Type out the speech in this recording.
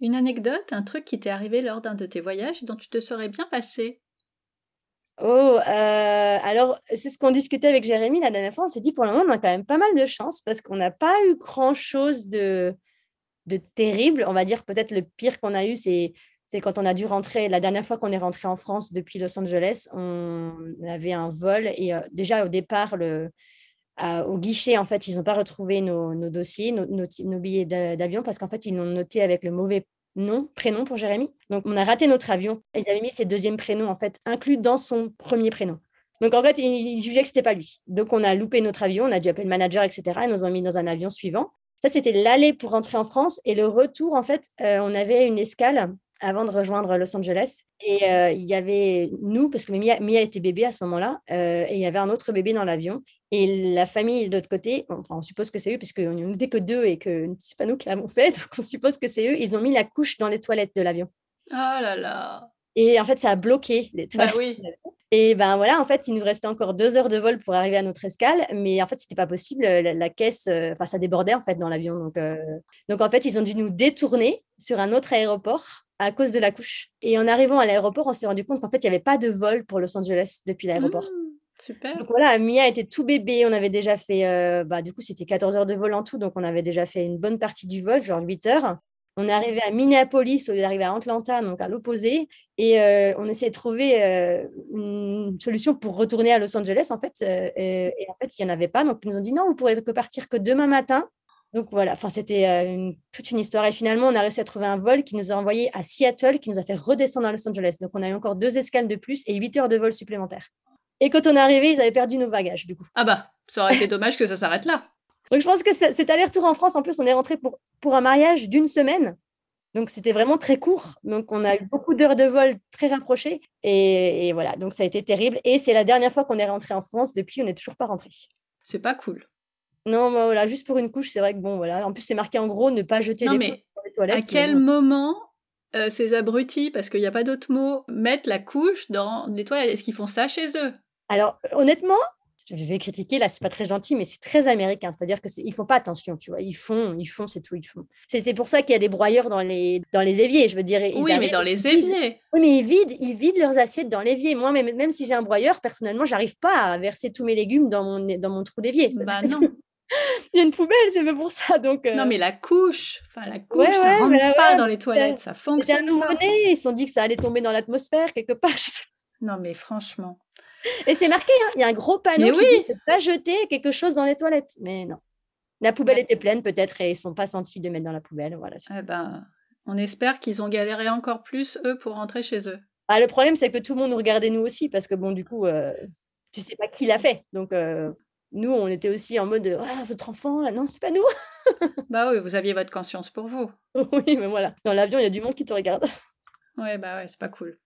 Une anecdote, un truc qui t'est arrivé lors d'un de tes voyages dont tu te serais bien passé? Oh, euh, alors c'est ce qu'on discutait avec Jérémy la dernière fois. On s'est dit pour le moment, on a quand même pas mal de chance parce qu'on n'a pas eu grand-chose de, de terrible. On va dire peut-être le pire qu'on a eu, c'est c'est quand on a dû rentrer, la dernière fois qu'on est rentré en France depuis Los Angeles, on avait un vol et euh, déjà au départ, le, au guichet, en fait, ils n'ont pas retrouvé nos, dossiers, nos, nos, billets d'avion parce qu'en fait, ils l'ont noté avec le mauvais nom, prénom pour Jérémy. Donc, on a raté notre avion. Ils avaient mis ses deuxièmes prénoms, en fait, inclus dans son premier prénom. Donc, en fait, ils, jugeaient que ce n'était pas lui. Donc, on a loupé notre avion, on a dû appeler le manager, etc. Ils nous ont mis dans un avion suivant. Ça, c'était l'aller pour rentrer en France. Et le retour, en fait, euh, on avait une escale avant de rejoindre Los Angeles. Et euh, il y avait nous, parce que Mia, Mia était bébé à ce moment-là, euh, et il y avait un autre bébé dans l'avion. Et la famille de l'autre côté, on suppose que c'est eux, puisqu'on n'était que deux et que c'est pas nous qui l'avons fait, donc on suppose que c'est eux. Ils ont mis la couche dans les toilettes de l'avion. Oh là là Et en fait, ça a bloqué les bah toilettes. Et ben voilà, en fait, il nous restait encore deux heures de vol pour arriver à notre escale, mais en fait, c'était pas possible. La, caisse, euh, enfin, ça débordait en fait dans l'avion. Donc, donc, en fait, ils ont dû nous détourner sur un autre aéroport à cause de la couche. Et en arrivant à l'aéroport, on s'est rendu compte qu'en fait, il n'y avait pas de vol pour Los Angeles depuis l'aéroport. Mmh, super. Donc voilà, Mia était tout bébé. On avait déjà fait, euh, bah, du coup, c'était 14 heures de vol en tout. Donc on avait déjà fait une bonne partie du vol, genre 8 heures. On est arrivé à Minneapolis au lieu d'arriver à Atlanta, donc à l'opposé. Et euh, on essayait de trouver euh, une solution pour retourner à Los Angeles, en fait. Et, et, en fait, il n'y en avait pas. Donc ils nous ont dit non, vous pourrez que partir que demain matin. Donc voilà, enfin, c'était euh, toute une histoire. Et finalement, on a réussi à trouver un vol qui nous a envoyé à Seattle, qui nous a fait redescendre à Los Angeles. Donc on a eu encore deux escales de plus et huit heures de vol supplémentaires. Et quand on est arrivé, ils avaient perdu nos bagages, du coup. Ah bah, ça aurait été dommage que ça s'arrête là. Donc je pense que cet aller-retour en France, en plus, on est rentré pour, pour un mariage d'une semaine. Donc c'était vraiment très court. Donc on a eu beaucoup d'heures de vol très rapprochées. Et, et, voilà, donc ça a été terrible. Et c'est la dernière fois qu'on est rentré en France. Depuis, on n'est toujours pas rentré. C'est pas cool. Non, bah, voilà, juste pour une couche, c'est vrai que bon, voilà. En plus, c'est marqué en gros ne pas jeter les, mais dans les toilettes. À quel moment euh, ces abrutis, parce qu'il n'y a pas d'autre mot, mettent la couche dans les toilettes? Est-ce qu'ils font ça chez eux? Alors, honnêtement, je vais critiquer, là, c'est pas très gentil, mais c'est très américain. C'est-à-dire que ils font pas attention, tu vois. Ils font, ils font, c'est tout, ils font. C'est pour ça qu'il y a des broyeurs dans les, dans les éviers, je veux dire. oui, mais dans les éviers. Oui, mais ils vident, ils vident leurs assiettes dans l'évier. Moi, même, même si j'ai un broyeur, personnellement, j'arrive pas à verser tous mes légumes dans mon, dans mon trou d'évier. Bah non. Il y a une poubelle, c'est fait pour ça. Donc, Non, mais la couche, enfin la couche, ça ne rentre pas dans les toilettes, ça fonctionne pas. Ils se sont dit que ça allait tomber dans l'atmosphère quelque part. Non, mais franchement. Et c'est marqué, hein, il y a un gros panneau qui dit de pas jeter quelque chose dans les toilettes. Mais non. La poubelle était pleine peut-être et ils ne sont pas sentis de mettre dans la poubelle. Voilà. Eh ben, on espère qu'ils ont galéré encore plus, eux, pour rentrer chez eux. Ah, le problème, c'est que tout le monde nous regardait nous aussi parce que, bon, du coup, euh, tu sais pas qui l'a fait. Donc, euh, nous, on était aussi en mode ah, votre enfant, là, non, c'est pas nous. bah oui, vous aviez votre conscience pour vous. oui, mais voilà. Dans l'avion, il y a du monde qui te regarde. ouais, bah ouais, c'est pas cool.